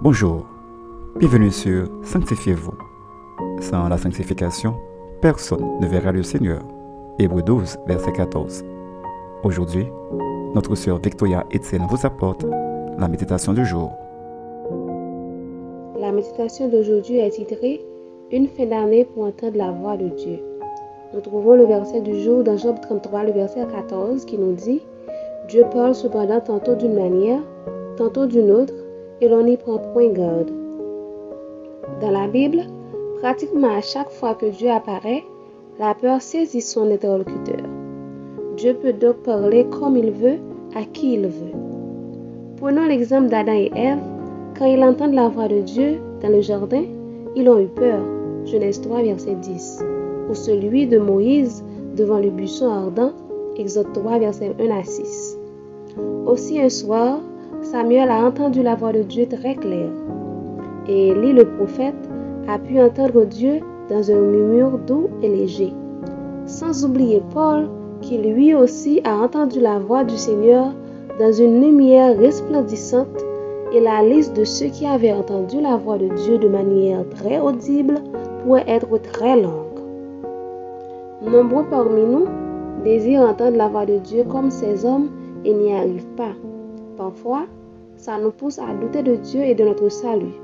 Bonjour, bienvenue sur Sanctifiez-vous. Sans la sanctification, personne ne verra le Seigneur. Hébreu 12, verset 14. Aujourd'hui, notre sœur Victoria Etienne vous apporte la méditation du jour. La méditation d'aujourd'hui est titrée Une fin d'année pour entendre la voix de Dieu. Nous trouvons le verset du jour dans Job 33, le verset 14, qui nous dit Dieu parle cependant tantôt d'une manière, tantôt d'une autre, et l'on n'y prend point garde. Dans la Bible, pratiquement à chaque fois que Dieu apparaît, la peur saisit son interlocuteur. Dieu peut donc parler comme il veut, à qui il veut. Prenons l'exemple d'Adam et Ève. Quand ils entendent la voix de Dieu dans le jardin, ils ont eu peur. Genèse 3, verset 10. Ou celui de Moïse devant le buisson ardent, Exode 3, verset 1 à 6. Aussi un soir, Samuel a entendu la voix de Dieu très claire. Et Élie le prophète a pu entendre Dieu dans un murmure doux et léger. Sans oublier Paul qui lui aussi a entendu la voix du Seigneur dans une lumière resplendissante et la liste de ceux qui avaient entendu la voix de Dieu de manière très audible pourrait être très longue. Nombreux parmi nous désirent entendre la voix de Dieu comme ces hommes et n'y arrivent pas. Parfois, ça nous pousse à douter de Dieu et de notre salut.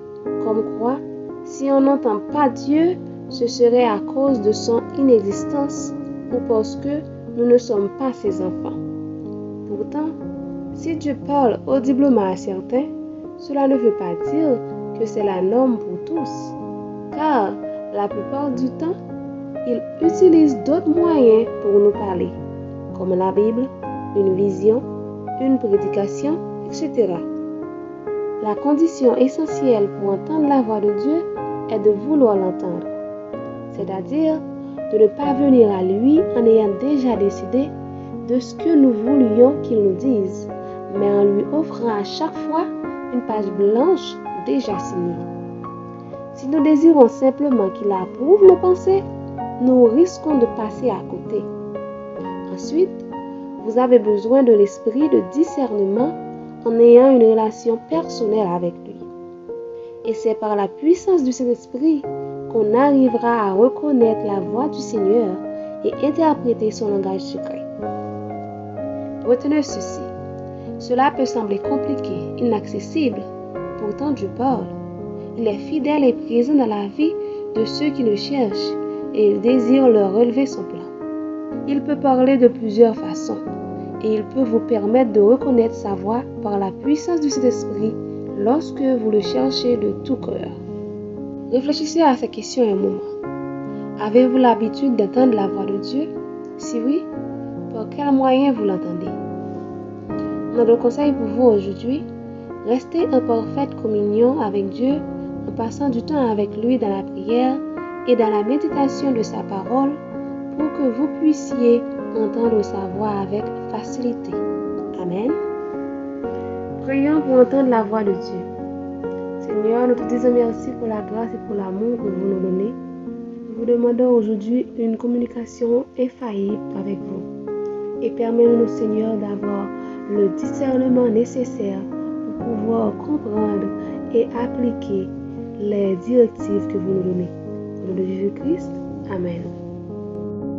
Comme quoi, si on n'entend pas Dieu, ce serait à cause de son inexistence ou parce que nous ne sommes pas ses enfants. Pourtant, si Dieu parle audiblement à certains, cela ne veut pas dire que c'est la norme pour tous, car la plupart du temps, il utilise d'autres moyens pour nous parler, comme la Bible, une vision, une prédication, etc. La condition essentielle pour entendre la voix de Dieu est de vouloir l'entendre, c'est-à-dire de ne pas venir à lui en ayant déjà décidé de ce que nous voulions qu'il nous dise, mais en lui offrant à chaque fois une page blanche déjà signée. Si nous désirons simplement qu'il approuve nos pensées, nous risquons de passer à côté. Ensuite, vous avez besoin de l'esprit de discernement en ayant une relation personnelle avec lui. Et c'est par la puissance du Saint-Esprit qu'on arrivera à reconnaître la voix du Seigneur et interpréter son langage secret. Retenez ceci. Cela peut sembler compliqué, inaccessible. Pourtant, Dieu parle. Il est fidèle et présent dans la vie de ceux qui le cherchent et il désire leur relever son plan. Il peut parler de plusieurs façons et il peut vous permettre de reconnaître sa voix par la puissance du Saint-Esprit lorsque vous le cherchez de tout cœur. Réfléchissez à ces questions un moment. Avez-vous l'habitude d'entendre la voix de Dieu? Si oui, par quel moyen vous l'entendez? Notre conseil pour vous aujourd'hui, restez en parfaite communion avec Dieu en passant du temps avec lui dans la prière et dans la méditation de sa parole pour que vous puissiez entendre sa voix avec facilité. Amen. Prions pour entendre la voix de Dieu. Seigneur, nous te disons merci pour la grâce et pour l'amour que vous nous donnez. Nous vous demandons aujourd'hui une communication infaillible avec vous. Et permets-nous, Seigneur, d'avoir le discernement nécessaire pour pouvoir comprendre et appliquer les directives que vous nous donnez. Au nom de Jésus-Christ, Amen.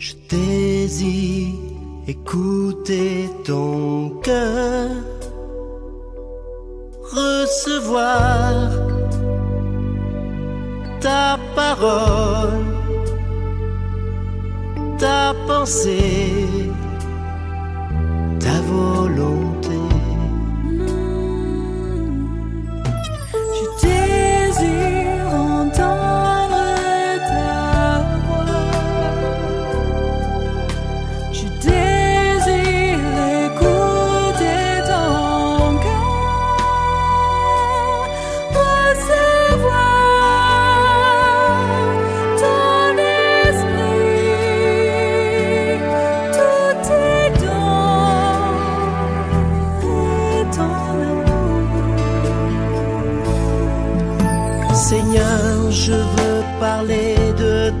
Je désire écouter ton cœur, recevoir ta parole, ta pensée,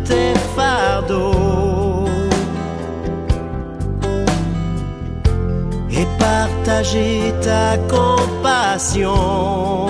tes fardeaux et partager ta compassion.